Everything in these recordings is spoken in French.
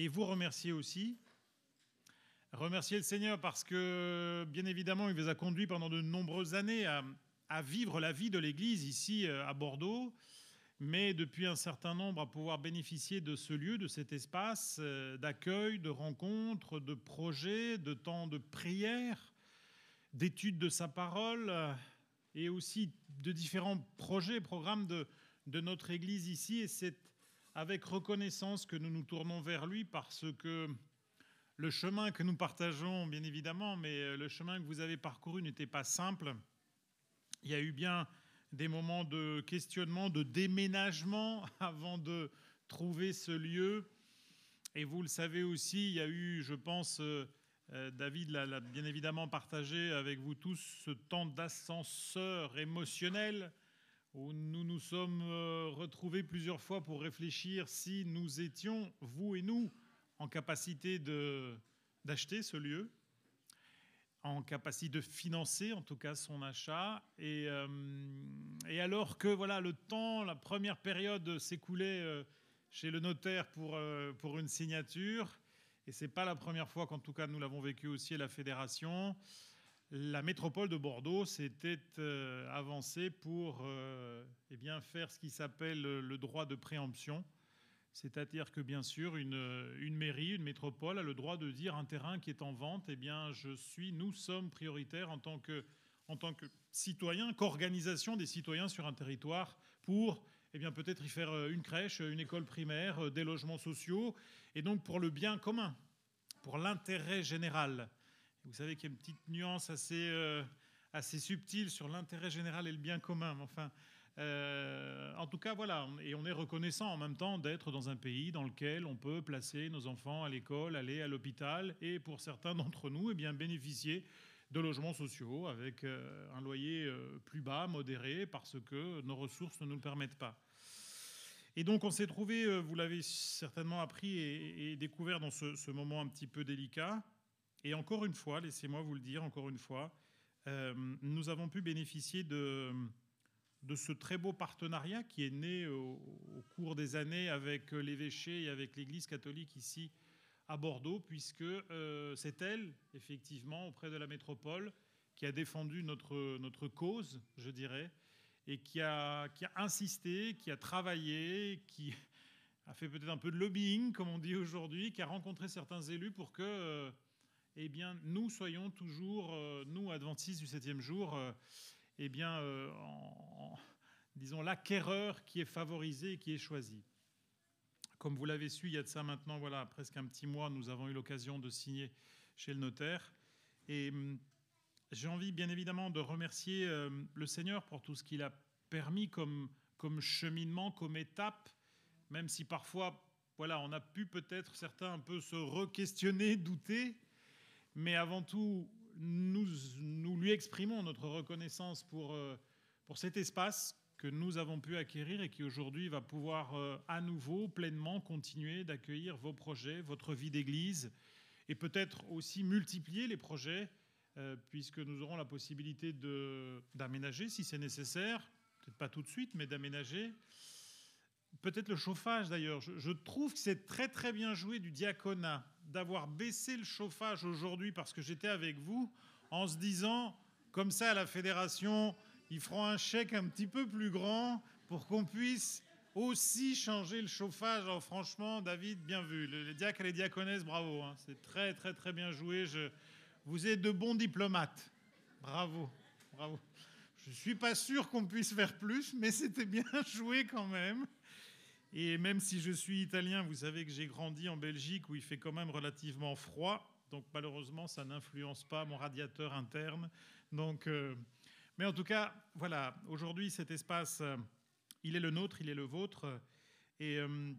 et vous remercier aussi. Remercier le Seigneur parce que, bien évidemment, il vous a conduit pendant de nombreuses années à, vivre la vie de l'Église ici euh, à Bordeaux, mais depuis un certain nombre à pouvoir bénéficier de ce lieu, de cet espace euh, d'accueil, de rencontres, de projets, de temps de prière, d'études de sa parole, euh, et aussi de différents projets, programmes de, de notre Église ici. Et c'est avec reconnaissance que nous nous tournons vers lui parce que le chemin que nous partageons, bien évidemment, mais le chemin que vous avez parcouru n'était pas simple. Il y a eu bien des moments de questionnement, de déménagement avant de trouver ce lieu. Et vous le savez aussi, il y a eu, je pense, euh, euh, David l'a bien évidemment partagé avec vous tous, ce temps d'ascenseur émotionnel où nous nous sommes euh, retrouvés plusieurs fois pour réfléchir si nous étions, vous et nous, en capacité d'acheter ce lieu en capacité de financer en tout cas son achat. Et, euh, et, alors que voilà le temps, la première période s'écoulait euh, chez le notaire pour, pour une signature, et c'est pas la première fois qu'en tout cas nous l'avons vécu aussi à la fédération, la métropole de Bordeaux s'était avancée pour eh bien, faire ce qui s'appelle le droit de préemption. C'est-à-dire que bien sûr, une, mairie, une métropole a le droit de dire un terrain qui est en vente, eh bien, je suis, nous sommes prioritaires en tant que, citoyens, qu'organisation des citoyens sur un territoire pour eh peut-être y faire euh, une crèche, une école primaire, euh, des logements sociaux, et donc pour le bien commun, pour l'intérêt général. Vous savez qu'il y a une petite nuance assez, euh, subtile sur l'intérêt général et le bien commun. Enfin, euh, en tout cas, voilà, et on est reconnaissant en même temps d'être dans un pays dans lequel on peut placer nos enfants à l'école, aller à l'hôpital, et pour certains d'entre nous, eh bien, bénéficier de logements sociaux avec euh, un loyer plus bas, modéré, parce que nos ressources ne nous le permettent pas. Et donc on s'est trouvé, vous l'avez certainement appris et, découvert dans ce, moment un petit peu délicat. Et encore une fois, laissez-moi vous le dire, encore une fois, nous avons pu bénéficier de ce très beau partenariat qui est né au, cours des années avec l'évêché et avec l'Église catholique ici à Bordeaux, puisque euh, c'est elle, effectivement, auprès de la métropole, qui a défendu notre, cause, je dirais, et qui a, qui a insisté, qui a travaillé, qui a fait peut-être un peu de lobbying, comme on dit aujourd'hui, qui a rencontré certains élus pour que euh, eh bien, nous soyons toujours, euh, nous, adventistes du septième jour, eh bien, euh, disons, l'acquéreur qui est favorisé et qui est choisi. Comme vous l'avez su, il y a de ça maintenant voilà, presque un petit mois, nous avons eu l'occasion de signer chez le notaire. Et hum, j'ai envie, bien évidemment, de remercier euh, le Seigneur pour tout ce qu'il a permis comme, comme cheminement, comme étape, même si parfois, voilà, on a pu peut-être certains un peu se re-questionner, douter, mais avant tout, nous, lui exprimons notre reconnaissance pour, euh, pour cet espace que nous avons pu acquérir et qui aujourd'hui va pouvoir euh, à nouveau pleinement continuer d'accueillir vos projets, votre vie d'église et peut-être aussi multiplier les projets euh, puisque nous aurons la possibilité d'aménager si c'est nécessaire, peut-être pas tout de suite, mais d'aménager. Peut-être le chauffage d'ailleurs. Je, je, trouve que c'est très très bien joué du diaconat d'avoir baissé le chauffage aujourd'hui parce que j'étais avec vous en se disant, comme ça à la fédération, ils feront un chèque un petit peu plus grand pour qu'on puisse aussi changer le chauffage. Alors franchement, David, bien vu. Les diacres et les diaconesses, bravo. Hein. C'est très très très bien joué. Vous êtes de bons diplomates. Bravo, bravo. Je ne suis pas sûr qu'on puisse faire plus, mais c'était bien joué quand même. Et même si je suis italien, vous savez que j'ai grandi en Belgique où il fait quand même relativement froid. Donc malheureusement, ça n'influence pas mon radiateur interne. Donc, euh, mais en tout cas, voilà, aujourd'hui, cet espace, euh, il est le nôtre, il est le vôtre. Et euh,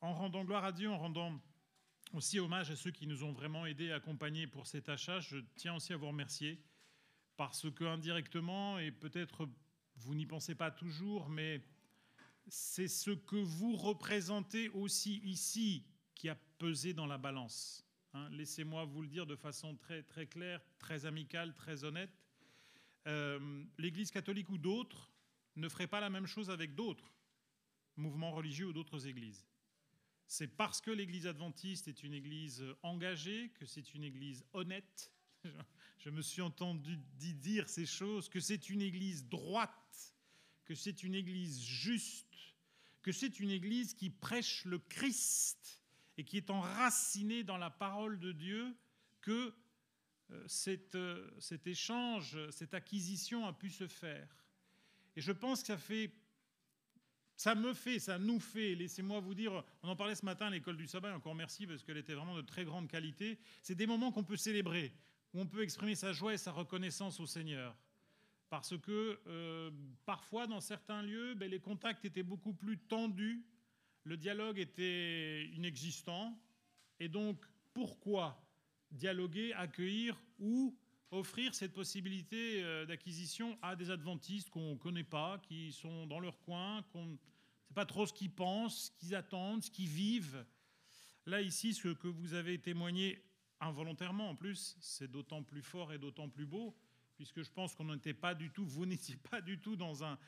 en rendant gloire à Dieu, en rendant aussi hommage à ceux qui nous ont vraiment aidés, accompagnés pour cet achat, je tiens aussi à vous remercier parce que indirectement, et peut-être vous n'y pensez pas toujours, mais c'est ce que vous représentez aussi ici qui a pesé dans la balance. Hein. Laissez-moi vous le dire de façon très, très claire, très amicale, très honnête. Euh, L'Église catholique ou d'autres ne feraient pas la même chose avec d'autres mouvements religieux ou d'autres églises. c'est parce que l'Église adventiste est une Église engagée, que c'est une Église honnête. Je me suis entendu dire ces choses, que c'est une Église droite, que c'est une Église juste, que c'est une Église qui prêche le Christ et qui est enracinée dans la parole de Dieu, que euh, euh, cet échange, cette acquisition a pu se faire. Et je pense que ça fait ça me fait, ça nous fait, laissez-moi vous dire, on en parlait ce matin à l'école du sabbat, encore merci parce qu'elle était vraiment de très grande qualité. C'est des moments qu'on peut célébrer, où on peut exprimer sa joie et sa reconnaissance au Seigneur. Parce que euh, parfois, dans certains lieux, ben, les contacts étaient beaucoup plus tendus, le dialogue était inexistant. Et donc, pourquoi dialoguer, accueillir ou offrir cette possibilité euh, d'acquisition à des adventistes qu'on ne connaît pas, qui sont dans leur coin, qu'on ne sait pas trop ce qu'ils pensent, ce qu'ils attendent, ce qu'ils vivent. Là, ici, ce que vous avez témoigné involontairement, en plus, c'est d'autant plus fort et d'autant plus beau, puisque je pense qu'on n'était pas du tout, vous n'étiez pas du tout dans un,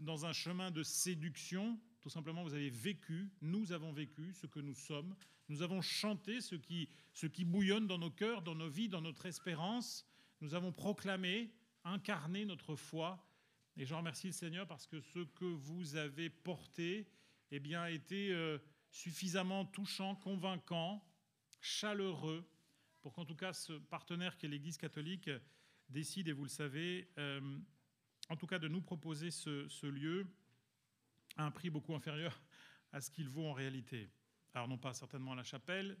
dans un chemin de séduction. Tout simplement, vous avez vécu, nous avons vécu ce que nous sommes. Nous avons chanté ce qui, ce qui bouillonne dans nos cœurs, dans nos vies, dans notre espérance. Nous avons proclamé, incarné notre foi. Et je remercie le Seigneur parce que ce que vous avez porté eh bien, a été euh, suffisamment touchant, convaincant, chaleureux, pour qu'en tout cas ce partenaire qui est l'Église catholique décide, et vous le savez, euh, en tout cas de nous proposer ce, lieu à un prix beaucoup inférieur à ce qu'il vaut en réalité. Alors non pas certainement à la chapelle,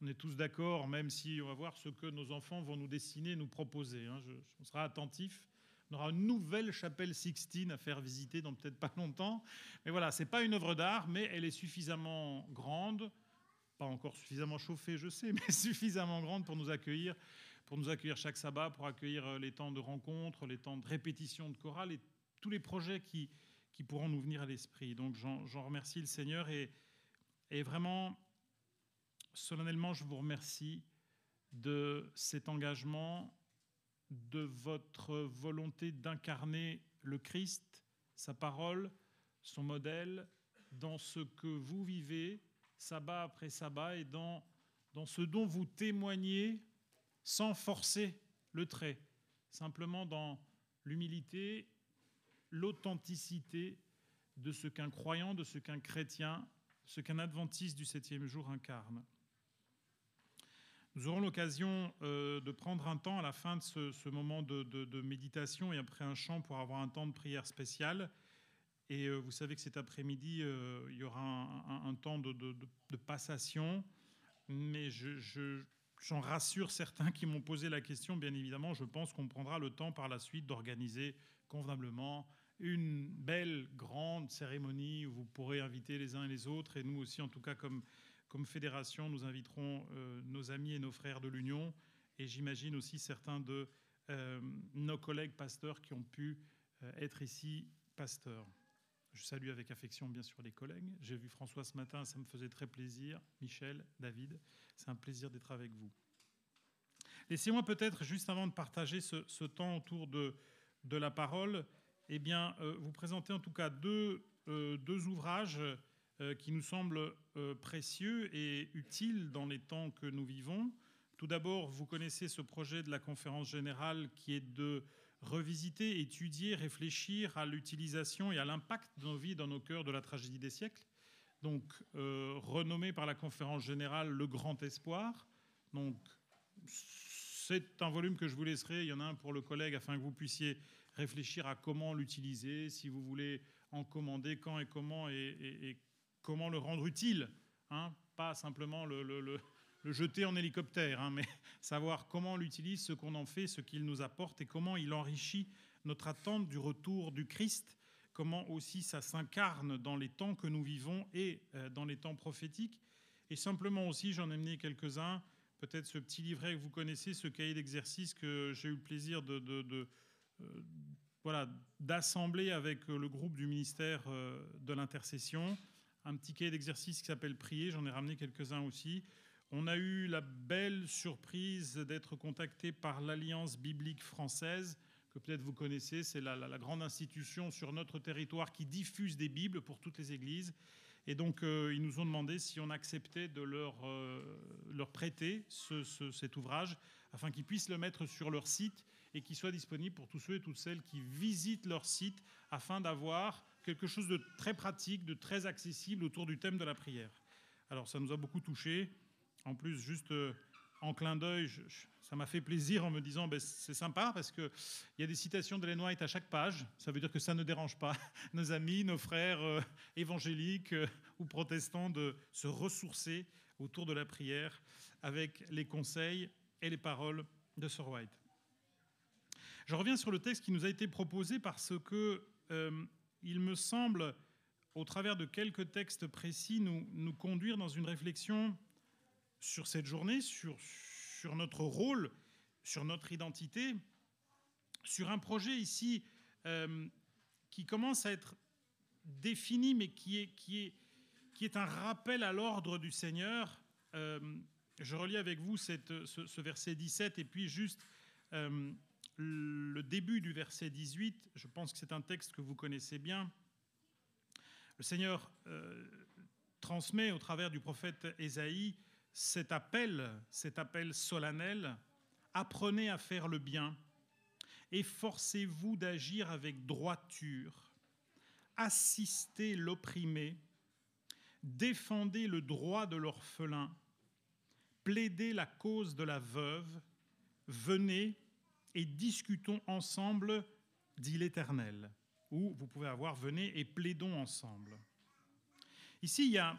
on est tous d'accord, même si on va voir ce que nos enfants vont nous dessiner, nous proposer. Hein. Je, on sera attentif. On aura une nouvelle chapelle Sixtine à faire visiter dans peut-être pas longtemps. Mais voilà, c'est pas une œuvre d'art, mais elle est suffisamment grande, pas encore suffisamment chauffée, je sais, mais suffisamment grande pour nous accueillir, pour nous accueillir chaque sabbat, pour accueillir euh, les temps de rencontres, les temps de répétition de chorale et tous les projets qui, pourront nous venir à l'esprit. Donc j'en remercie le Seigneur et, vraiment solennellement, je vous remercie de cet engagement, de votre volonté d'incarner le Christ, sa parole, son modèle, dans ce que vous vivez, sabbat après sabbat, et dans ce dont vous témoignez sans forcer le trait, simplement dans l'humilité, l'authenticité de ce qu'un croyant, de ce qu'un chrétien, ce qu'un adventiste du septième jour incarne. Nous aurons l'occasion euh, de prendre un temps à la fin de ce, moment de, méditation et après un chant pour avoir un temps de prière spécial. Et euh, vous savez que cet après-midi, euh, il y aura un, temps de, passation. Mais j'en rassure certains qui m'ont posé la question, bien évidemment, je pense qu'on prendra le temps par la suite d'organiser convenablement une belle, grande cérémonie où vous pourrez inviter les uns et les autres, et nous aussi, en tout cas, comme fédération, nous inviterons euh, nos amis et nos frères de l'Union et j'imagine aussi certains de euh, nos collègues pasteurs qui ont pu euh, être ici pasteurs. Je salue avec affection bien sûr les collègues. J'ai vu François ce matin, ça me faisait très plaisir. Michel, David, c'est un plaisir d'être avec vous. Laissez-moi peut-être, juste avant de partager ce, temps autour de, la parole, eh bien, vous présenter en tout cas deux, deux ouvrages euh, qui nous semble euh, précieux et utile dans les temps que nous vivons. Tout d'abord, vous connaissez ce projet de la conférence générale qui est de revisiter, étudier, réfléchir à l'utilisation et à l'impact de nos vies dans nos cœurs de la tragédie des siècles. Donc, euh, renommé par la conférence générale Le Grand Espoir. Donc, c'est un volume que je vous laisserai. Il y en a un pour le collègue afin que vous puissiez réfléchir à comment l'utiliser, si vous voulez en commander, quand et comment et, comment le rendre utile, hein, pas simplement le, jeter en hélicoptère, hein, mais savoir comment on l'utilise, ce qu'on en fait, ce qu'il nous apporte et comment il enrichit notre attente du retour du Christ, comment aussi ça s'incarne dans les temps que nous vivons et euh, dans les temps prophétiques. Et simplement aussi, j'en ai mené quelques-uns, peut-être ce petit livret que vous connaissez, ce cahier d'exercice que j'ai eu le plaisir de, euh, voilà, d'assembler avec le groupe du ministère euh, de l'intercession un petit cahier d'exercice qui s'appelle Prier, j'en ai ramené quelques-uns aussi. On a eu la belle surprise d'être contacté par l'Alliance biblique française, que peut-être vous connaissez, c'est la, grande institution sur notre territoire qui diffuse des Bibles pour toutes les églises. Et donc, euh, ils nous ont demandé si on acceptait de leur, euh, prêter cet ouvrage afin qu'ils puissent le mettre sur leur site et qu'il soit disponible pour tous ceux et toutes celles qui visitent leur site afin d'avoir quelque chose de très pratique, de très accessible autour du thème de la prière. Alors, ça nous a beaucoup touchés. En plus, juste euh, en clin d'œil, ça m'a fait plaisir en me disant ben, c'est sympa parce qu'il y a des citations d'Ellen White à chaque page. Ça veut dire que ça ne dérange pas nos amis, nos frères euh, évangéliques euh, ou protestants de se ressourcer autour de la prière avec les conseils et les paroles de Sir White. Je reviens sur le texte qui nous a été proposé parce que euh, il me semble, au travers de quelques textes précis, nous, nous conduire dans une réflexion sur cette journée, sur, sur notre rôle, sur notre identité, sur un projet ici euh, qui commence à être défini, mais qui est, qui est, qui est un rappel à l'ordre du Seigneur. Euh, je relis avec vous ce, verset 17 et puis juste euh, le début du verset 18. Je pense que c'est un texte que vous connaissez bien. Le Seigneur transmet au travers du prophète Ésaïe cet appel, cet appel solennel, apprenez à faire le bien, efforcez-vous d'agir avec droiture, assistez l'opprimé, défendez le droit de l'orphelin, plaidez la cause de la veuve, venez et discutons ensemble, dit l'Éternel. Ou vous pouvez avoir venez et plaidons ensemble. Ici, il y a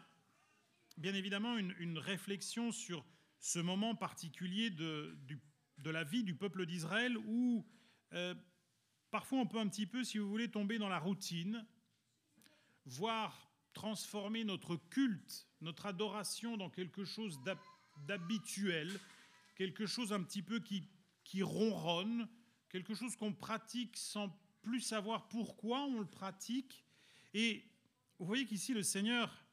bien évidemment une, réflexion sur ce moment particulier de, la vie du peuple d'Israël où euh, parfois on peut un petit peu, si vous voulez, tomber dans la routine, voire transformer notre culte, notre adoration dans quelque chose d'habituel, quelque chose un petit peu qui, qui ronronne, quelque chose qu'on pratique sans plus savoir pourquoi on le pratique. Et vous voyez qu'ici, le Seigneur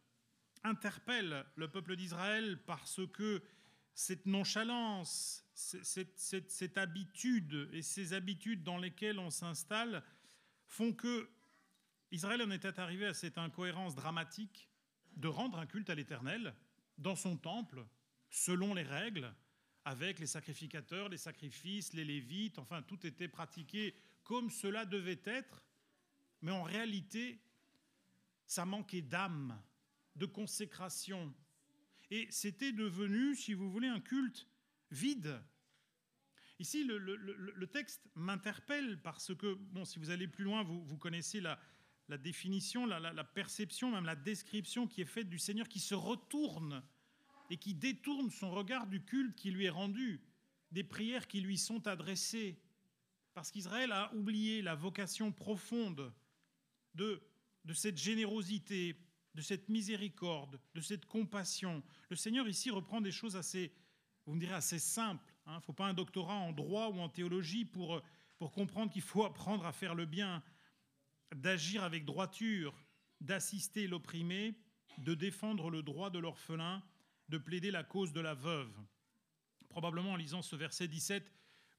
interpelle le peuple d'Israël parce que cette nonchalance, cette, habitude et ces habitudes dans lesquelles on s'installe font que Israël en était arrivé à cette incohérence dramatique de rendre un culte à l'Éternel dans son temple, selon les règles, avec les sacrificateurs, les sacrifices, les lévites, enfin tout était pratiqué comme cela devait être, mais en réalité, ça manquait d'âme de consécration. Et c'était devenu, si vous voulez, un culte vide. Ici, le, texte m'interpelle parce que, bon, si vous allez plus loin, vous, connaissez la, définition, la, perception, même la description qui est faite du Seigneur qui se retourne et qui détourne son regard du culte qui lui est rendu, des prières qui lui sont adressées. Parce qu'Israël a oublié la vocation profonde de, de cette générosité de cette miséricorde, de cette compassion. Le Seigneur ici reprend des choses assez, vous me direz, assez simples. Il hein. ne faut pas un doctorat en droit ou en théologie pour, pour comprendre qu'il faut apprendre à faire le bien, d'agir avec droiture, d'assister l'opprimé, de défendre le droit de l'orphelin, de plaider la cause de la veuve. Probablement en lisant ce verset 17,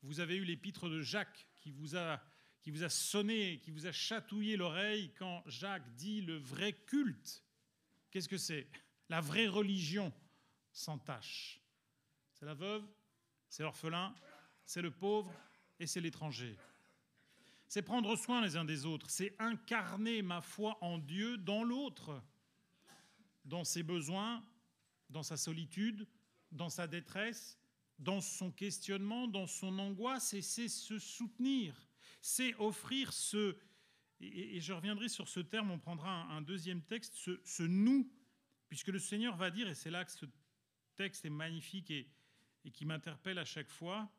vous avez eu l'épître de Jacques qui vous a qui vous a sonné, qui vous a chatouillé l'oreille quand Jacques dit le vrai culte. Qu'est-ce que c'est? La vraie religion sans tâche. C'est la veuve, c'est l'orphelin, c'est le pauvre et c'est l'étranger. C'est prendre soin les uns des autres, c'est incarner ma foi en Dieu dans l'autre, dans ses besoins, dans sa solitude, dans sa détresse, dans son questionnement, dans son angoisse, et c'est se soutenir c'est offrir ce, et, je reviendrai sur ce terme, on prendra un, deuxième texte, ce, nous, puisque le Seigneur va dire, et c'est là que ce texte est magnifique et, et qui m'interpelle à chaque fois,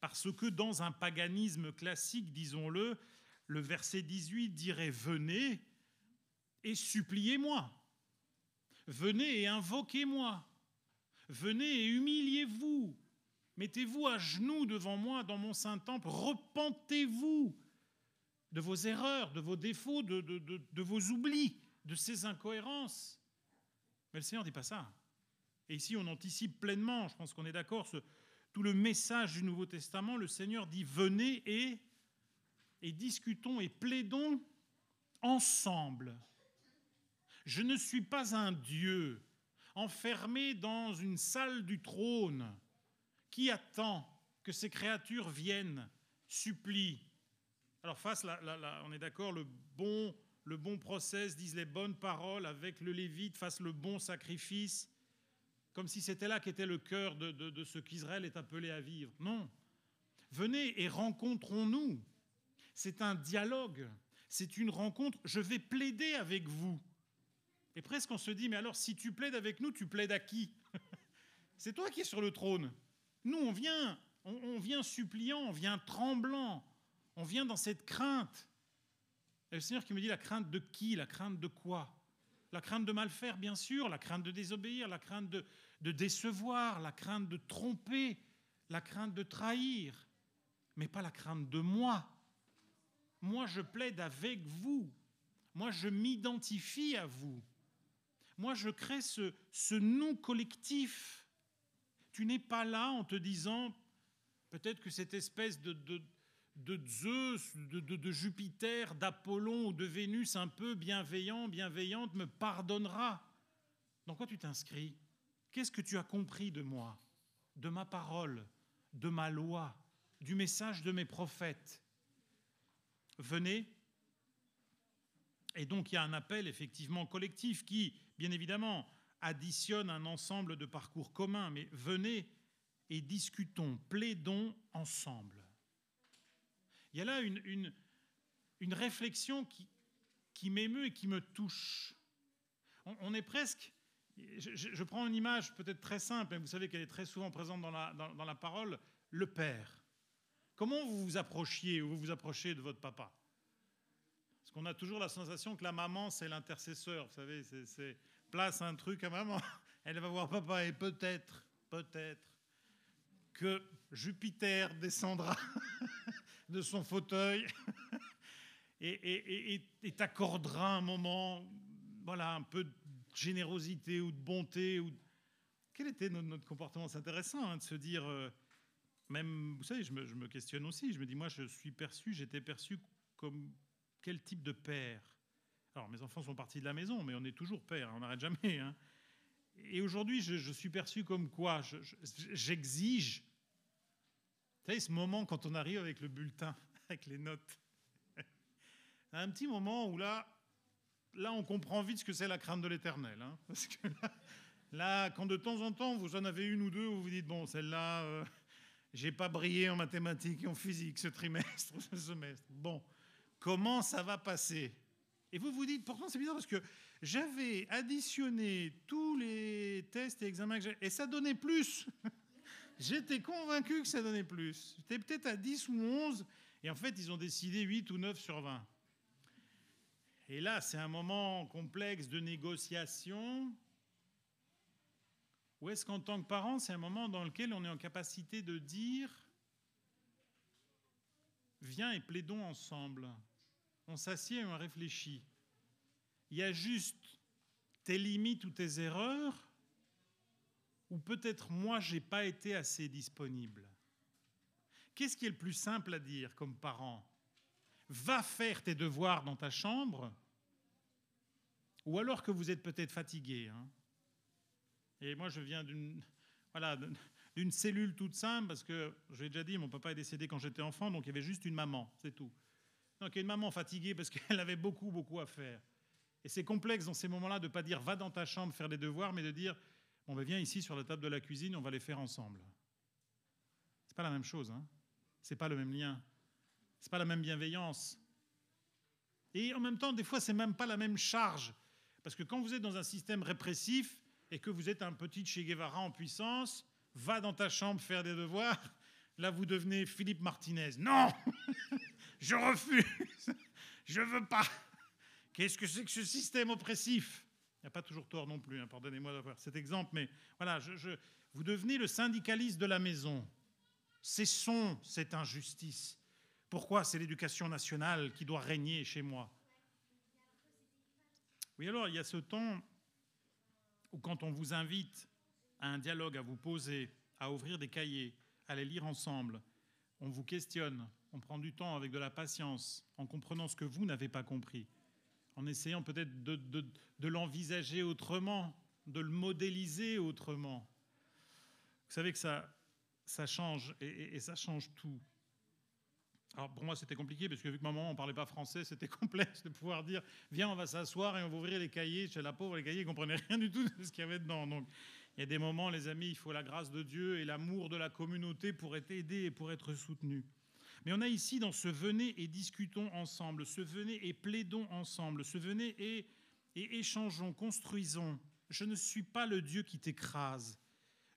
parce que dans un paganisme classique, disons-le, le verset 18 dirait Venez et suppliez-moi. Venez et invoquez-moi. Venez et humiliez-vous. Mettez-vous à genoux devant moi dans mon saint temple, repentez-vous de vos erreurs, de vos défauts, de, vos oublis, de ces incohérences. Mais le Seigneur ne dit pas ça. Et ici, on anticipe pleinement, je pense qu'on est d'accord, tout le message du Nouveau Testament. Le Seigneur dit venez et, et discutons et plaidons ensemble. Je ne suis pas un Dieu enfermé dans une salle du trône qui attend que ces créatures viennent, supplient. Alors face, on est d'accord, le bon, le bon process, disent les bonnes paroles avec le Lévite, fasse le bon sacrifice, comme si c'était là qu'était le cœur de, de ce qu'Israël est appelé à vivre. Non. Venez et rencontrons-nous. C'est un dialogue, c'est une rencontre. Je vais plaider avec vous. Et presque on se dit, mais alors si tu plaides avec nous, tu plaides à qui? C'est toi qui es sur le trône. Nous, on vient, on, vient suppliant, on vient tremblant, on vient dans cette crainte. Et le Seigneur qui me dit la crainte de qui? La crainte de quoi? La crainte de mal faire, bien sûr, la crainte de désobéir, la crainte de, de décevoir, la crainte de tromper, la crainte de trahir, mais pas la crainte de moi. Moi, je plaide avec vous. Moi, je m'identifie à vous. Moi, je crée ce, ce nous collectif. Tu n'es pas là en te disant, peut-être que cette espèce de, Zeus, de, de Jupiter, d'Apollon ou de Vénus un peu bienveillant, bienveillante me pardonnera. Dans quoi tu t'inscris? Qu'est-ce que tu as compris de moi, de ma parole, de ma loi, du message de mes prophètes? Venez. Et donc il y a un appel effectivement collectif qui, bien évidemment, additionne un ensemble de parcours communs, mais venez et discutons, plaidons ensemble. Il y a là une, une, réflexion qui, qui m'émeut et qui me touche. On, est presque... Je, prends une image peut-être très simple, mais vous savez qu'elle est très souvent présente dans la, dans, la parole, le Père. Comment vous vous approchiez ou vous vous approchez de votre papa? Parce qu'on a toujours la sensation que la maman, c'est l'intercesseur. Vous savez, c'est place un truc à maman, elle va voir papa et peut-être, peut-être que Jupiter descendra de son fauteuil et, t'accordera un moment, voilà, un peu de générosité ou de bonté. Ou... Quel était notre, comportement? C'est intéressant hein, de se dire, euh, même, vous savez, je me, je me questionne aussi, je me dis, moi, je suis perçu, j'étais perçu comme quel type de père? Alors, mes enfants sont partis de la maison, mais on est toujours père, on n'arrête jamais. Hein. Et aujourd'hui, je, suis perçu comme quoi J'exige. Vous savez, ce moment quand on arrive avec le bulletin, avec les notes. Un petit moment où là, là, on comprend vite ce que c'est la crainte de l'éternel. Hein. parce que là, quand de temps en temps, vous en avez une ou deux où vous dites, bon, celle-là, euh, j'ai pas brillé en mathématiques et en physique ce trimestre, ce semestre. Bon, comment ça va passer? Et vous vous dites, pourtant c'est bizarre parce que j'avais additionné tous les tests et examens que j'ai, et ça donnait plus. J'étais convaincu que ça donnait plus. J'étais peut-être à 10 ou 11, et en fait ils ont décidé 8 ou 9 sur 20. Et là, c'est un moment complexe de négociation. Ou est-ce qu'en tant que parent, c'est un moment dans lequel on est en capacité de dire, viens et plaidons ensemble on s'assied et on réfléchit. Il y a juste tes limites ou tes erreurs, ou peut-être moi, j'ai pas été assez disponible. Qu'est-ce qui est le plus simple à dire comme parent? Va faire tes devoirs dans ta chambre, ou alors que vous êtes peut-être fatigué. Hein. Et moi, je viens d'une voilà, d'une cellule toute simple, parce que, je l'ai déjà dit, mon papa est décédé quand j'étais enfant, donc il y avait juste une maman, c'est tout. Donc il y a une maman fatiguée parce qu'elle avait beaucoup, beaucoup à faire. Et c'est complexe dans ces moments-là de ne pas dire va dans ta chambre faire les devoirs, mais de dire bon ben viens ici sur la table de la cuisine, on va les faire ensemble. C'est pas la même chose, hein c'est pas le même lien, c'est pas la même bienveillance. Et en même temps, des fois, c'est même pas la même charge, parce que quand vous êtes dans un système répressif et que vous êtes un petit Che Guevara en puissance, va dans ta chambre faire des devoirs. Là, vous devenez Philippe Martinez. Non Je refuse. Je veux pas. Qu'est-ce que c'est que ce système oppressif? Il n'y a pas toujours tort non plus, hein, pardonnez-moi d'avoir cet exemple, mais voilà, vous devenez le syndicaliste de la maison. Cessons cette injustice. Pourquoi? C'est l'éducation nationale qui doit régner chez moi Oui, alors il y a ce temps où quand on vous invite à un dialogue, à vous poser, à ouvrir des cahiers, à les lire ensemble, on vous questionne, on prend du temps avec de la patience, en comprenant ce que vous n'avez pas compris, en essayant peut-être de, l'envisager autrement, de le modéliser autrement. Vous savez que ça, change et, ça change tout. Alors pour moi c'était compliqué parce que vu que ma maman ne parlait pas français, c'était complexe de pouvoir dire viens on va s'asseoir et on va ouvrir les cahiers. Chez la pauvre les cahiers ne comprenaient rien du tout de ce qu'il y avait dedans. Donc il y a des moments les amis il faut la grâce de Dieu et l'amour de la communauté pour être aidé et pour être soutenu. Mais on a ici dans ce venez et discutons ensemble, ce venez et plaidons ensemble, ce venez et, échangeons, construisons. Je ne suis pas le Dieu qui t'écrase.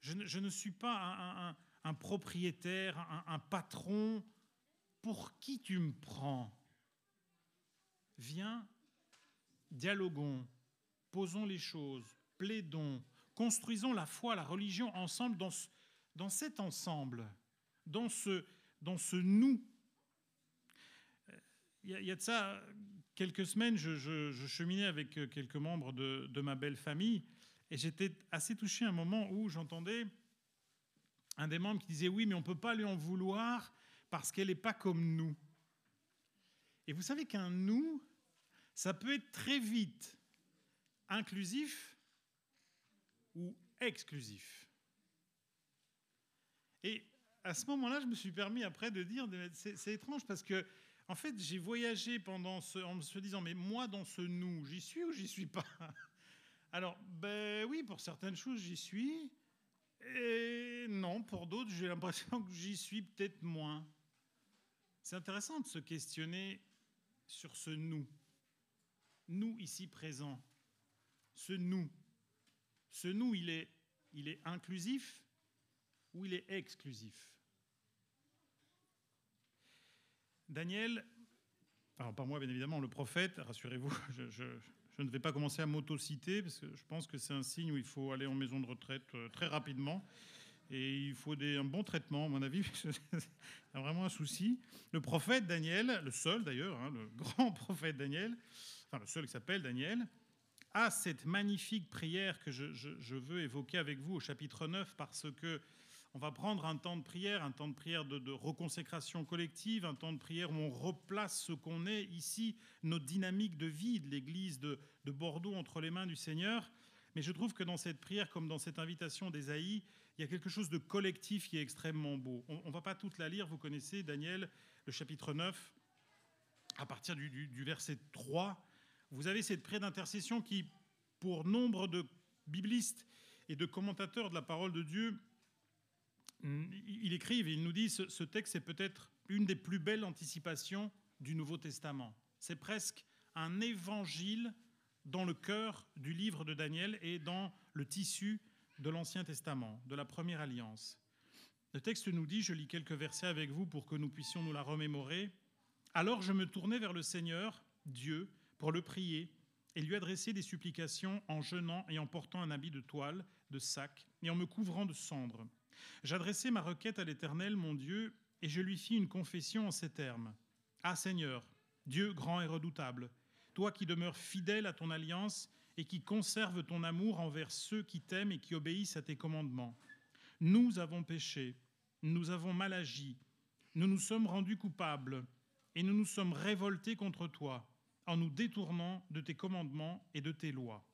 Je ne, suis pas un, propriétaire, un, patron. Pour qui tu me prends? Viens, dialoguons, posons les choses, plaidons, construisons la foi, la religion ensemble dans cet ensemble, dans ce, dans ce nous. Il y, a de ça quelques semaines, je, cheminais avec quelques membres de, ma belle famille et j'étais assez touché à un moment où j'entendais un des membres qui disait oui, mais on ne peut pas lui en vouloir parce qu'elle n'est pas comme nous. Et vous savez qu'un nous, ça peut être très vite inclusif ou exclusif. Et à ce moment-là, je me suis permis après de dire, c'est étrange parce que, en fait, j'ai voyagé pendant ce, en me disant, mais moi, dans ce nous, j'y suis ou j'y suis pas? Alors, ben oui, pour certaines choses, j'y suis. Et non, pour d'autres, j'ai l'impression que j'y suis peut-être moins. C'est intéressant de se questionner sur ce nous. Nous ici présents. Ce nous. Ce nous, il est, il est inclusif ou il est exclusif Daniel, alors pas moi bien évidemment, le prophète, rassurez-vous, je, ne vais pas commencer à m'auto-citer parce que je pense que c'est un signe où il faut aller en maison de retraite euh, très rapidement et il faut des, un bon traitement, à mon avis, c'est vraiment un souci. Le prophète Daniel, le seul d'ailleurs, hein, le grand prophète Daniel, enfin le seul qui s'appelle Daniel, a cette magnifique prière que je, je, veux évoquer avec vous au chapitre 9 parce que on va prendre un temps de prière, un temps de prière de, reconsécration collective, un temps de prière où on replace ce qu'on est ici, notre dynamique de vie de l'Église de, Bordeaux entre les mains du Seigneur. Mais je trouve que dans cette prière, comme dans cette invitation d'Ésaïe, il y a quelque chose de collectif qui est extrêmement beau. On ne va pas toute la lire, vous connaissez Daniel, le chapitre 9, à partir du, du verset 3. Vous avez cette prière d'intercession qui, pour nombre de biblistes et de commentateurs de la parole de Dieu, il écrivent, il nous dit, ce, ce texte est peut-être une des plus belles anticipations du Nouveau Testament. C'est presque un évangile dans le cœur du livre de Daniel et dans le tissu de l'Ancien Testament, de la Première Alliance. Le texte nous dit, je lis quelques versets avec vous pour que nous puissions nous la remémorer. Alors je me tournai vers le Seigneur, Dieu, pour le prier et lui adresser des supplications en jeûnant et en portant un habit de toile, de sac, et en me couvrant de cendres. J'adressai ma requête à l'Éternel, mon Dieu, et je lui fis une confession en ces termes. Ah Seigneur, Dieu grand et redoutable, toi qui demeures fidèle à ton alliance et qui conserves ton amour envers ceux qui t'aiment et qui obéissent à tes commandements. Nous avons péché, nous avons mal agi, nous nous sommes rendus coupables et nous nous sommes révoltés contre toi en nous détournant de tes commandements et de tes lois.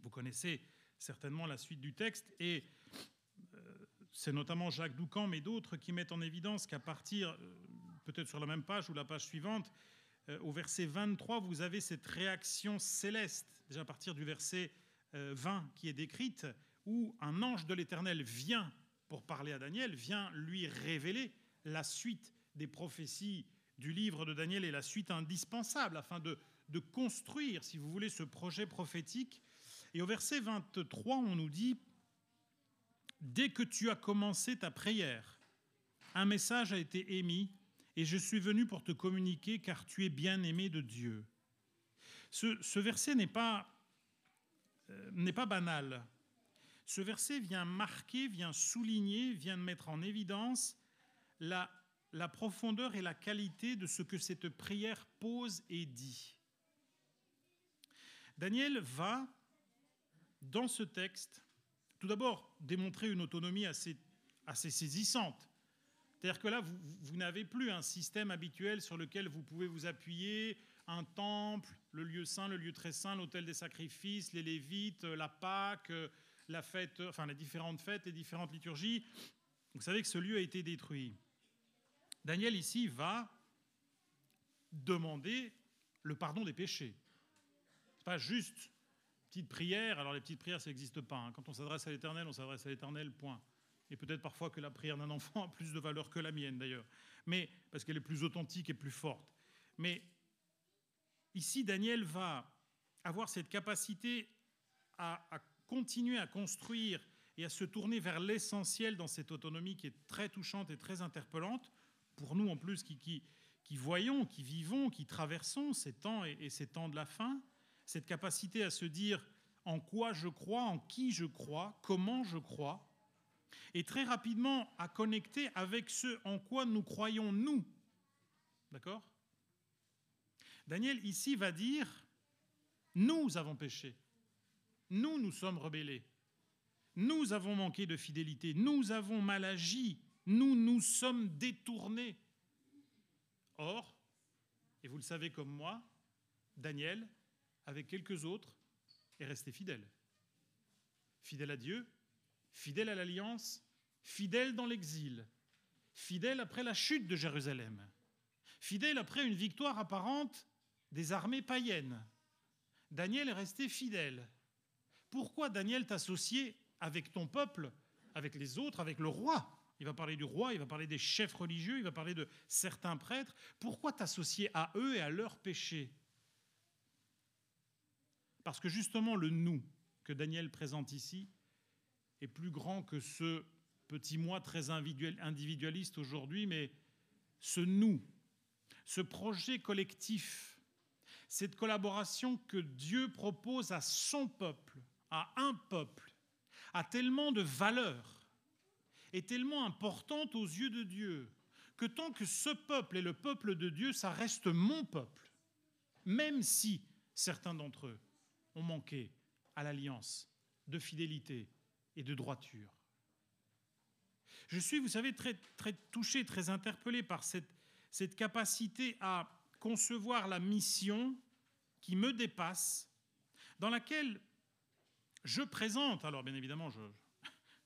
Vous connaissez certainement la suite du texte et c'est notamment Jacques Doucan, mais d'autres qui mettent en évidence qu'à partir, euh, peut-être sur la même page ou la page suivante, euh, au verset 23, vous avez cette réaction céleste, déjà à partir du verset 20 euh, qui est décrite, où un ange de l'Éternel vient pour parler à Daniel, vient lui révéler la suite des prophéties du livre de Daniel et la suite indispensable afin de, de construire, si vous voulez, ce projet prophétique. Et au verset 23, on nous dit, Dès que tu as commencé ta prière, un message a été émis et je suis venu pour te communiquer car tu es bien aimé de Dieu. Ce, verset n'est pas, euh, pas banal. Ce verset vient marquer, vient souligner, vient mettre en évidence la, la profondeur et la qualité de ce que cette prière pose et dit. Daniel va, dans ce texte, tout d'abord, démontrer une autonomie assez, saisissante. C'est-à-dire que là, vous, n'avez plus un système habituel sur lequel vous pouvez vous appuyer un temple, le lieu saint, le lieu très saint, l'autel des sacrifices, les Lévites, la Pâque, la fête, enfin les différentes fêtes, les différentes liturgies. Vous savez que ce lieu a été détruit. Daniel ici va demander le pardon des péchés. C'est pas juste petite prière. Alors les petites prières, ça n'existe pas. Hein. Quand on s'adresse à l'Éternel, on s'adresse à l'Éternel. Point. Et peut-être parfois que la prière d'un enfant a plus de valeur que la mienne d'ailleurs, mais parce qu'elle est plus authentique et plus forte. Mais ici, Daniel va avoir cette capacité à, continuer à construire et à se tourner vers l'essentiel dans cette autonomie qui est très touchante et très interpellante, pour nous en plus qui voyons, qui vivons, qui traversons ces temps et, et ces temps de la fin, cette capacité à se dire en quoi je crois, en qui je crois, comment je crois, et très rapidement à connecter avec ce en quoi nous croyons nous. D'accord? Daniel ici va dire, nous avons péché, nous nous sommes rebellés, nous avons manqué de fidélité, nous avons mal agi, nous nous sommes détournés. Or, et vous le savez comme moi, Daniel, avec quelques autres, est resté fidèle. Fidèle à Dieu, fidèle à l'alliance, fidèle dans l'exil, fidèle après la chute de Jérusalem, fidèle après une victoire apparente des armées païennes. Daniel est resté fidèle. Pourquoi Daniel t'associer avec ton peuple, avec les autres, avec le roi? Il va parler du roi, il va parler des chefs religieux, il va parler de certains prêtres. Pourquoi t'associer à eux et à leurs péchés? Parce que justement le nous que Daniel présente ici est plus grand que ce petit moi très individualiste aujourd'hui, mais ce nous, ce projet collectif, cette collaboration que Dieu propose à son peuple, à un peuple, a tellement de valeur, est tellement importante aux yeux de Dieu, que tant que ce peuple est le peuple de Dieu, ça reste mon peuple, même si certains d'entre eux ont manqué à l'alliance de fidélité et de droiture. Je suis, vous savez, très, très touché, très interpellé par cette, cette capacité à concevoir la mission qui me dépasse, dans laquelle je présente, alors bien évidemment, je,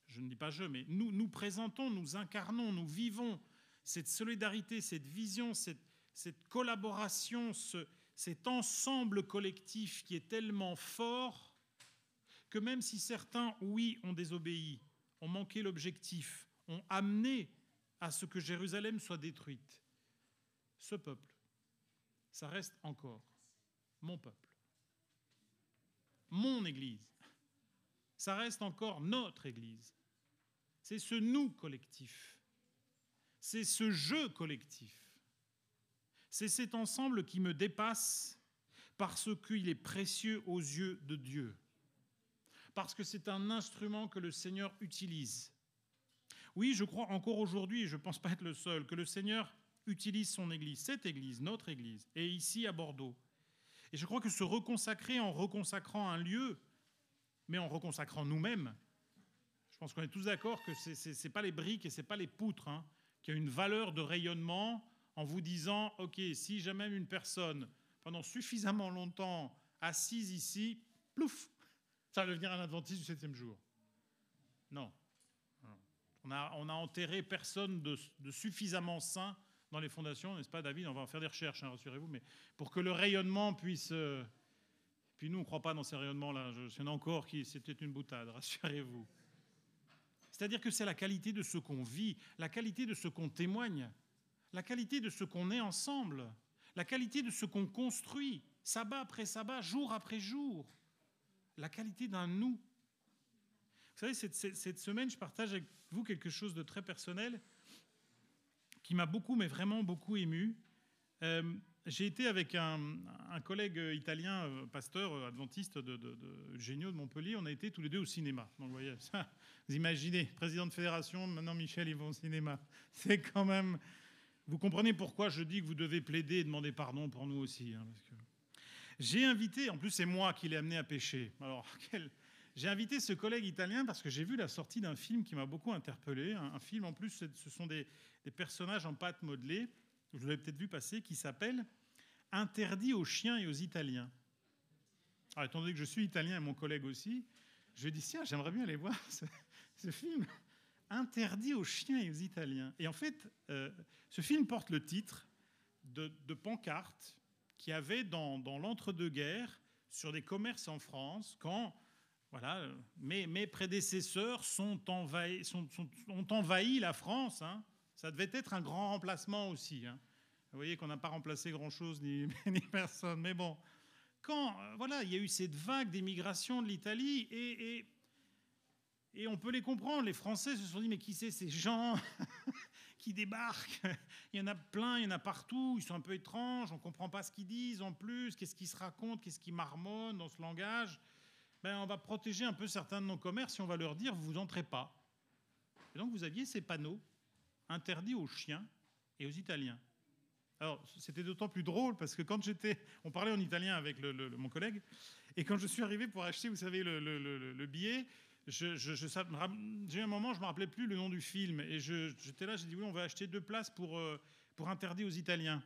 je ne dis pas je, mais nous, nous présentons, nous incarnons, nous vivons cette solidarité, cette vision, cette, cette collaboration, ce, cet ensemble collectif qui est tellement fort que même si certains, oui, ont désobéi, ont manqué l'objectif, ont amené à ce que Jérusalem soit détruite, ce peuple, ça reste encore mon peuple, mon Église, ça reste encore notre Église. C'est ce nous collectif, c'est ce jeu collectif, c'est cet ensemble qui me dépasse parce qu'il est précieux aux yeux de Dieu parce que c'est un instrument que le Seigneur utilise. Oui, je crois encore aujourd'hui, et je ne pense pas être le seul, que le Seigneur utilise son Église, cette Église, notre Église, et ici à Bordeaux. Et je crois que se reconsacrer en reconsacrant un lieu, mais en reconsacrant nous-mêmes, je pense qu'on est tous d'accord que ce n'est pas les briques et ce n'est pas les poutres hein, qui ont une valeur de rayonnement en vous disant, OK, si jamais une personne, pendant suffisamment longtemps assise ici, plouf, ça va devenir un adventiste du septième jour. Non. On a, enterré personne de, suffisamment saint dans les fondations, n'est-ce pas, David? On va faire des recherches, hein, rassurez-vous, mais pour que le rayonnement puisse. Euh, puis nous, on ne croit pas dans ces rayonnements-là. Il y en a encore qui. C'était une boutade, rassurez-vous. C'est-à-dire que c'est la qualité de ce qu'on vit, la qualité de ce qu'on témoigne, la qualité de ce qu'on est ensemble, la qualité de ce qu'on construit, sabbat après sabbat, jour après jour la qualité d'un nous. Vous savez, cette, semaine, je partage avec vous quelque chose de très personnel qui m'a beaucoup, mais vraiment beaucoup ému. Euh, j'ai été avec un, collègue italien, euh, pasteur euh, adventiste de, de, de, Génio de Montpellier. On a été tous les deux au cinéma. Donc, vous voyez, ça, vous imaginez, président de fédération, maintenant Michel, ils vont au cinéma. C'est quand même. Vous comprenez pourquoi je dis que vous devez plaider et demander pardon pour nous aussi. Hein, j'ai invité, en plus c'est moi qui l'ai amené à pêcher. Alors, j'ai invité ce collègue italien parce que j'ai vu la sortie d'un film qui m'a beaucoup interpellé. Un, film, en plus, ce sont des, personnages en pâte modelée, vous l'avez peut-être vu passer, qui s'appelle interdit aux chiens et aux Italiens. Alors, étant donné que je suis italien et mon collègue aussi, je dis tiens, j'aimerais bien aller voir ce, film interdit aux chiens et aux Italiens. Et en fait, euh, ce film porte le titre de, de pancarte qu'il y avait dans, l'entre-deux-guerres sur des commerces en France quand voilà, mes, mes prédécesseurs sont envahi, ont envahi la France. Hein. Ça devait être un grand remplacement aussi. Hein. Vous voyez qu'on n'a pas remplacé grand-chose ni, personne. Mais bon, quand euh, voilà, il y a eu cette vague d'émigration de l'Italie et, et, on peut les comprendre. Les Français se sont dit mais qui c'est ces gens qui débarquent? Il y en a plein, il y en a partout. Ils sont un peu étranges. On comprend pas ce qu'ils disent en plus. Qu'est-ce qu'ils se racontent? Qu'est-ce qu'ils marmonnent dans ce langage? Ben, on va protéger un peu certains de nos commerces et on va leur dire vous entrez pas. Et donc vous aviez ces panneaux interdits aux chiens et aux Italiens. Alors, c'était d'autant plus drôle parce que quand j'étais. On parlait en italien avec mon collègue, et quand je suis arrivé pour acheter, vous savez, le, billet, j'ai eu un moment, je ne me rappelais plus le nom du film, et j'étais là, j'ai dit oui, on va acheter deux places pour, euh, pour interdit aux Italiens.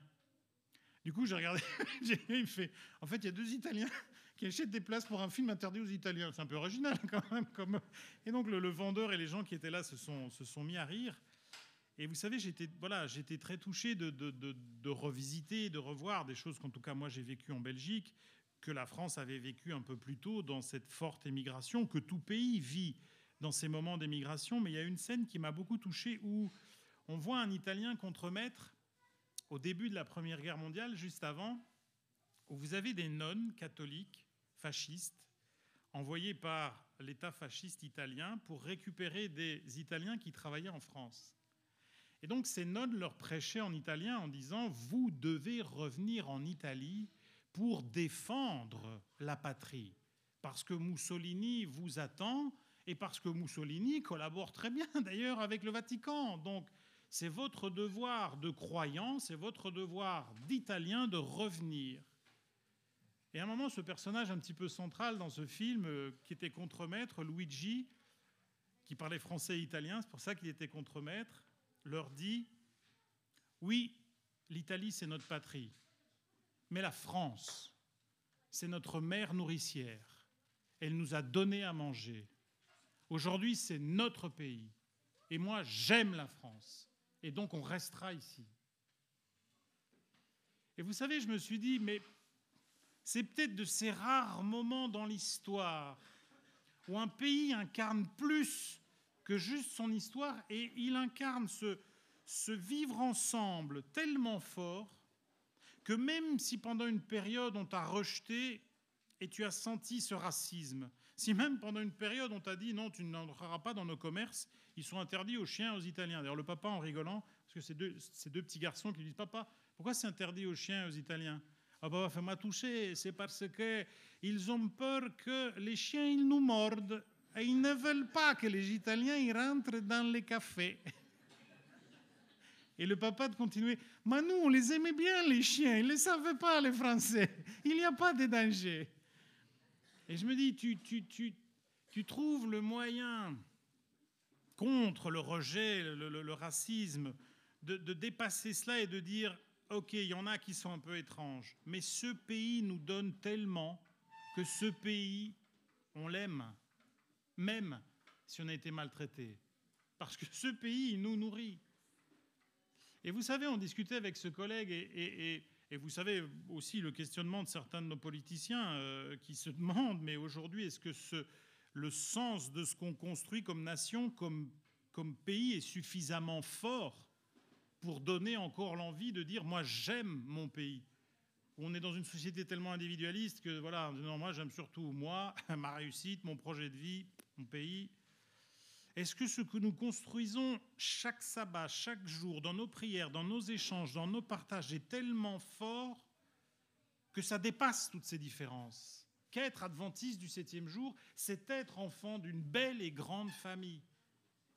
Du coup, j'ai regardé, il me fait en fait, il y a deux Italiens qui achètent des places pour un film interdit aux Italiens. C'est un peu original quand même. Comme... Et donc, le, vendeur et les gens qui étaient là se sont, se sont mis à rire. Et vous savez, j'étais voilà, j'étais très touché de, de, de, revisiter, de revoir des choses qu'en tout cas moi j'ai vécues en Belgique, que la France avait vécu un peu plus tôt dans cette forte émigration, que tout pays vit dans ces moments d'émigration. Mais il y a une scène qui m'a beaucoup touché où on voit un Italien contremaître au début de la Première Guerre mondiale, juste avant, où vous avez des nonnes catholiques fascistes envoyées par l'État fasciste italien pour récupérer des Italiens qui travaillaient en France. Et donc ces nonnes leur prêchaient en italien en disant Vous devez revenir en Italie pour défendre la patrie, parce que Mussolini vous attend et parce que Mussolini collabore très bien d'ailleurs avec le Vatican. Donc c'est votre devoir de croyant, c'est votre devoir d'Italien de revenir. Et à un moment, ce personnage un petit peu central dans ce film, euh, qui était contremaître, Luigi, qui parlait français et italien, c'est pour ça qu'il était contremaître, leur dit, oui, l'Italie, c'est notre patrie, mais la France, c'est notre mère nourricière. Elle nous a donné à manger. Aujourd'hui, c'est notre pays. Et moi, j'aime la France. Et donc, on restera ici. Et vous savez, je me suis dit, mais c'est peut-être de ces rares moments dans l'histoire où un pays incarne plus que juste son histoire, et il incarne ce, vivre ensemble tellement fort que même si pendant une période on t'a rejeté et tu as senti ce racisme, si même pendant une période on t'a dit non, tu n'entreras pas dans nos commerces, ils sont interdits aux chiens, aux Italiens. D'ailleurs, le papa, en rigolant, parce que c'est deux, ces deux petits garçons qui disent Papa, pourquoi c'est interdit aux chiens aux Italiens? Ah, papa, fais-moi toucher, c'est parce qu'ils ont peur que les chiens, ils nous mordent. Et ils ne veulent pas que les Italiens y rentrent dans les cafés. Et le papa de continuer, mais nous, on les aimait bien, les chiens, ils ne les savaient pas, les Français. Il n'y a pas de danger. Et je me dis, tu, tu, tu, tu trouves le moyen contre le rejet, le, racisme, de, dépasser cela et de dire, OK, il y en a qui sont un peu étranges, mais ce pays nous donne tellement que ce pays, on l'aime même si on a été maltraité. Parce que ce pays, nous nourrit. Et vous savez, on discutait avec ce collègue, et, vous savez aussi le questionnement de certains de nos politiciens euh, qui se demandent, mais aujourd'hui, est-ce que le sens de ce qu'on construit comme nation, comme, comme pays, est suffisamment fort pour donner encore l'envie de dire, moi j'aime mon pays on est dans une société tellement individualiste que voilà, non, moi j'aime surtout moi, ma réussite, mon projet de vie, mon pays. Est-ce que ce que nous construisons chaque sabbat, chaque jour, dans nos prières, dans nos échanges, dans nos partages, est tellement fort que ça dépasse toutes ces différences? Qu'être adventiste du septième jour, c'est être enfant d'une belle et grande famille.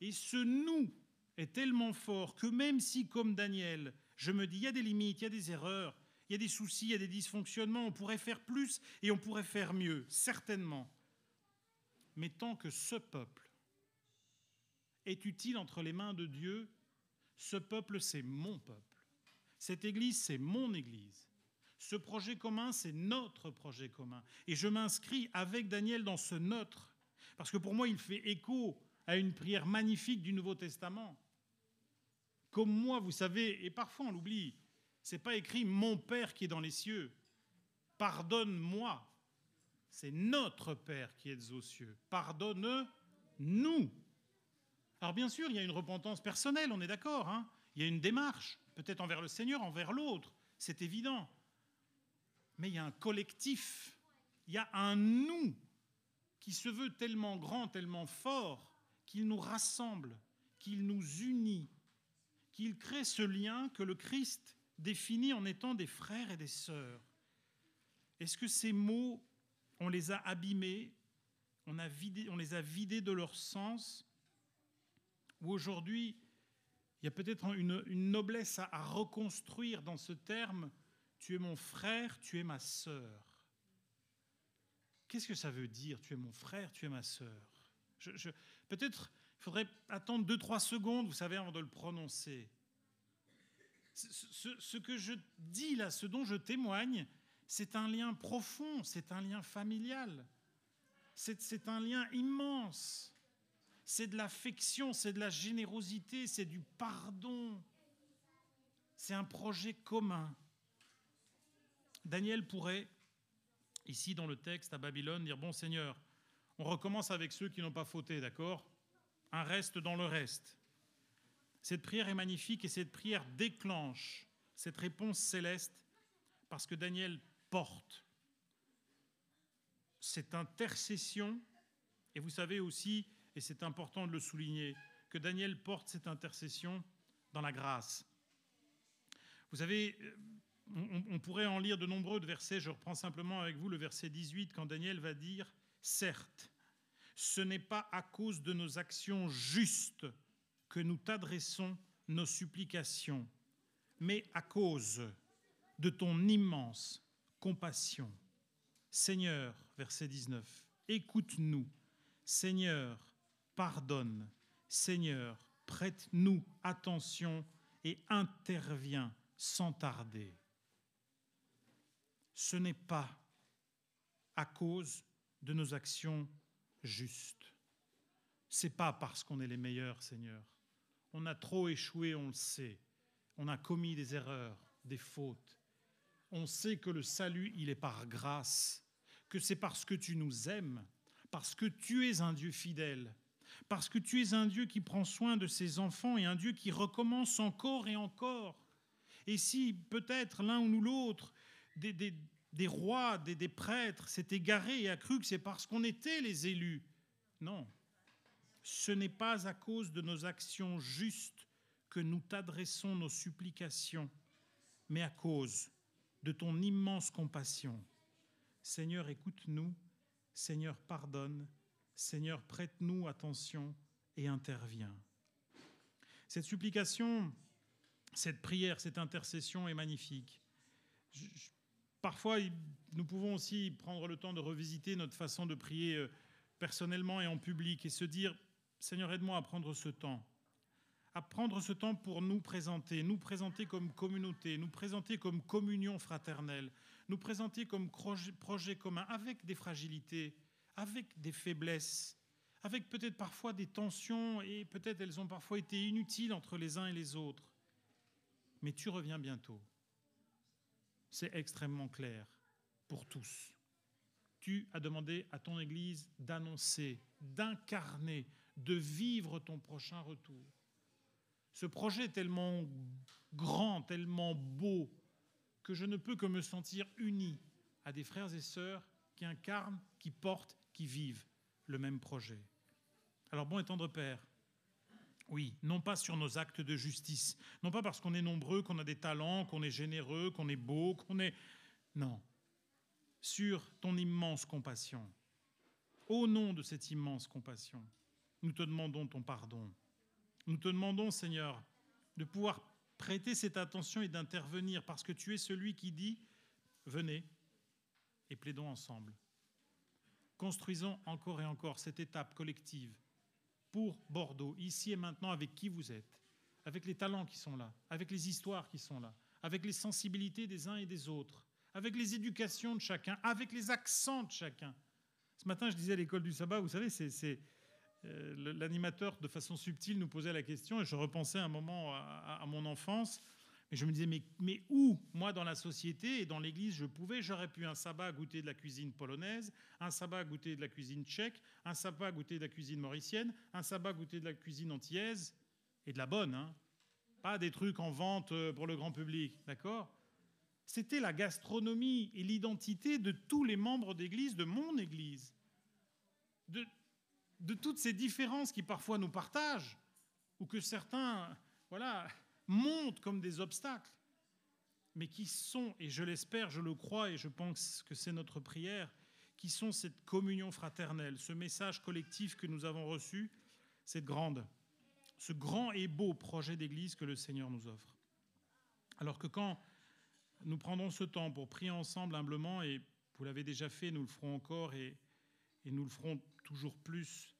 Et ce nous est tellement fort que même si, comme Daniel, je me dis, il y a des limites, il y a des erreurs, il y a des soucis, il y a des dysfonctionnements, on pourrait faire plus et on pourrait faire mieux, certainement. Mais tant que ce peuple est utile entre les mains de Dieu, ce peuple, c'est mon peuple. Cette Église, c'est mon Église. Ce projet commun, c'est notre projet commun. Et je m'inscris avec Daniel dans ce notre, parce que pour moi, il fait écho à une prière magnifique du Nouveau Testament. Comme moi, vous savez, et parfois on l'oublie, c'est pas écrit mon Père qui est dans les cieux. Pardonne-moi. C'est notre Père qui est aux cieux. Pardonne-nous. Alors bien sûr, il y a une repentance personnelle, on est d'accord. Hein il y a une démarche, peut-être envers le Seigneur, envers l'autre, c'est évident. Mais il y a un collectif, il y a un nous qui se veut tellement grand, tellement fort, qu'il nous rassemble, qu'il nous unit, qu'il crée ce lien que le Christ définit en étant des frères et des sœurs. Est-ce que ces mots, on les a abîmés, on, les a vidés de leur sens Ou aujourd'hui, il y a peut-être une, noblesse à, reconstruire dans ce terme Tu es mon frère, tu es ma sœur. Qu'est-ce que ça veut dire Tu es mon frère, tu es ma sœur? Peut-être il faudrait attendre deux, trois secondes, vous savez, avant de le prononcer. Ce, ce, que je dis là, ce dont je témoigne, c'est un lien profond, c'est un lien familial, c'est un lien immense, c'est de l'affection, c'est de la générosité, c'est du pardon, c'est un projet commun. Daniel pourrait ici dans le texte à Babylone, dire, bon Seigneur, on recommence avec ceux qui n'ont pas fauté, d'accord? Un reste dans le reste. Cette prière est magnifique et cette prière déclenche cette réponse céleste parce que Daniel porte cette intercession, et vous savez aussi, et c'est important de le souligner, que Daniel porte cette intercession dans la grâce. Vous savez, on, pourrait en lire de nombreux versets. Je reprends simplement avec vous le verset 18 quand Daniel va dire Certes, ce n'est pas à cause de nos actions justes que nous t'adressons nos supplications, mais à cause de ton immense compassion. Seigneur, verset 19, écoute-nous. Seigneur, pardonne. Seigneur, prête-nous attention et interviens sans tarder ce n'est pas à cause de nos actions justes. C'est pas parce qu'on est les meilleurs, Seigneur. On a trop échoué, on le sait. On a commis des erreurs, des fautes. On sait que le salut, il est par grâce, que c'est parce que tu nous aimes, parce que tu es un Dieu fidèle, parce que tu es un Dieu qui prend soin de ses enfants et un Dieu qui recommence encore et encore. Et si peut-être l'un ou l'autre des, rois, des, des prêtres s'est égaré et a cru que c'est parce qu'on était les élus. Non, ce n'est pas à cause de nos actions justes que nous t'adressons nos supplications, mais à cause de ton immense compassion. Seigneur, écoute-nous, Seigneur, pardonne, Seigneur, prête-nous attention et interviens. Cette supplication, cette prière, cette intercession est magnifique. Parfois, nous pouvons aussi prendre le temps de revisiter notre façon de prier euh, personnellement et en public et se dire, Seigneur, aide-moi à prendre ce temps, à prendre ce temps pour nous présenter, nous présenter comme communauté, nous présenter comme communion fraternelle, nous présenter comme projet commun, avec des fragilités, avec des faiblesses, avec peut-être parfois des tensions, et peut-être elles ont parfois été inutiles entre les uns et les autres. Mais tu reviens bientôt c'est extrêmement clair pour tous. Tu as demandé à ton Église d'annoncer, d'incarner, de vivre ton prochain retour. Ce projet est tellement grand, tellement beau, que je ne peux que me sentir uni à des frères et sœurs qui incarnent, qui portent, qui vivent le même projet. Alors bon et tendre Père, oui, non pas sur nos actes de justice, non pas parce qu'on est nombreux, qu'on a des talents, qu'on est généreux, qu'on est beau, qu'on est... Non, sur ton immense compassion. Au nom de cette immense compassion, nous te demandons ton pardon. Nous te demandons, Seigneur, de pouvoir prêter cette attention et d'intervenir parce que tu es celui qui dit, venez et plaidons ensemble. Construisons encore et encore cette étape collective pour Bordeaux, ici et maintenant, avec qui vous êtes, avec les talents qui sont là, avec les histoires qui sont là, avec les sensibilités des uns et des autres, avec les éducations de chacun, avec les accents de chacun. Ce matin, je disais à l'école du sabbat, vous savez, c'est euh, l'animateur, de façon subtile, nous posait la question, et je repensais un moment à, mon enfance, et je me disais, mais, où, moi, dans la société et dans l'Église, je pouvais, j'aurais pu un sabbat goûter de la cuisine polonaise, un sabbat goûter de la cuisine tchèque, un sabbat goûter de la cuisine mauricienne, un sabbat goûter de la cuisine antillaise, et de la bonne, hein. Pas des trucs en vente euh, pour le grand public, d'accord? C'était la gastronomie et l'identité de tous les membres d'Église, de mon Église, de, de toutes ces différences qui parfois nous partagent, ou que certains, voilà, montent comme des obstacles, mais qui sont, et je l'espère, je le crois, et je pense que c'est notre prière, qui sont cette communion fraternelle, ce message collectif que nous avons reçu, cette grande, ce grand et beau projet d'Église que le Seigneur nous offre. Alors que quand nous prendrons ce temps pour prier ensemble humblement, et vous l'avez déjà fait, nous le ferons encore, et, nous le ferons toujours plus,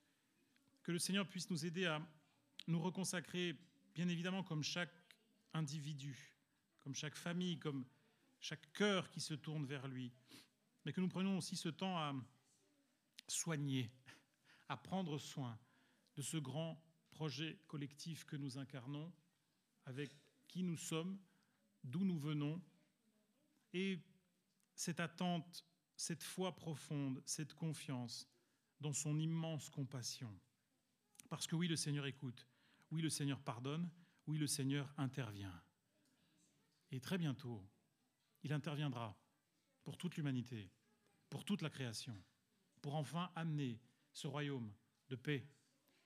que le Seigneur puisse nous aider à nous reconsacrer, bien évidemment, comme chaque individu, comme chaque famille, comme chaque cœur qui se tourne vers lui, mais que nous prenions aussi ce temps à soigner, à prendre soin de ce grand projet collectif que nous incarnons, avec qui nous sommes, d'où nous venons, et cette attente, cette foi profonde, cette confiance dans son immense compassion. Parce que oui, le Seigneur écoute, oui, le Seigneur pardonne, oui, le Seigneur intervient. Et très bientôt, il interviendra pour toute l'humanité, pour toute la création, pour enfin amener ce royaume de paix,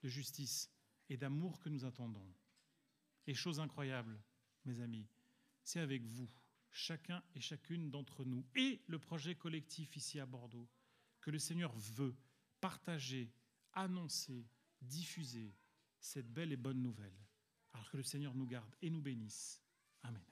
de justice et d'amour que nous attendons. Et chose incroyable, mes amis, c'est avec vous, chacun et chacune d'entre nous, et le projet collectif ici à Bordeaux, que le Seigneur veut partager, annoncer, diffuser cette belle et bonne nouvelle. Alors que le Seigneur nous garde et nous bénisse. Amen.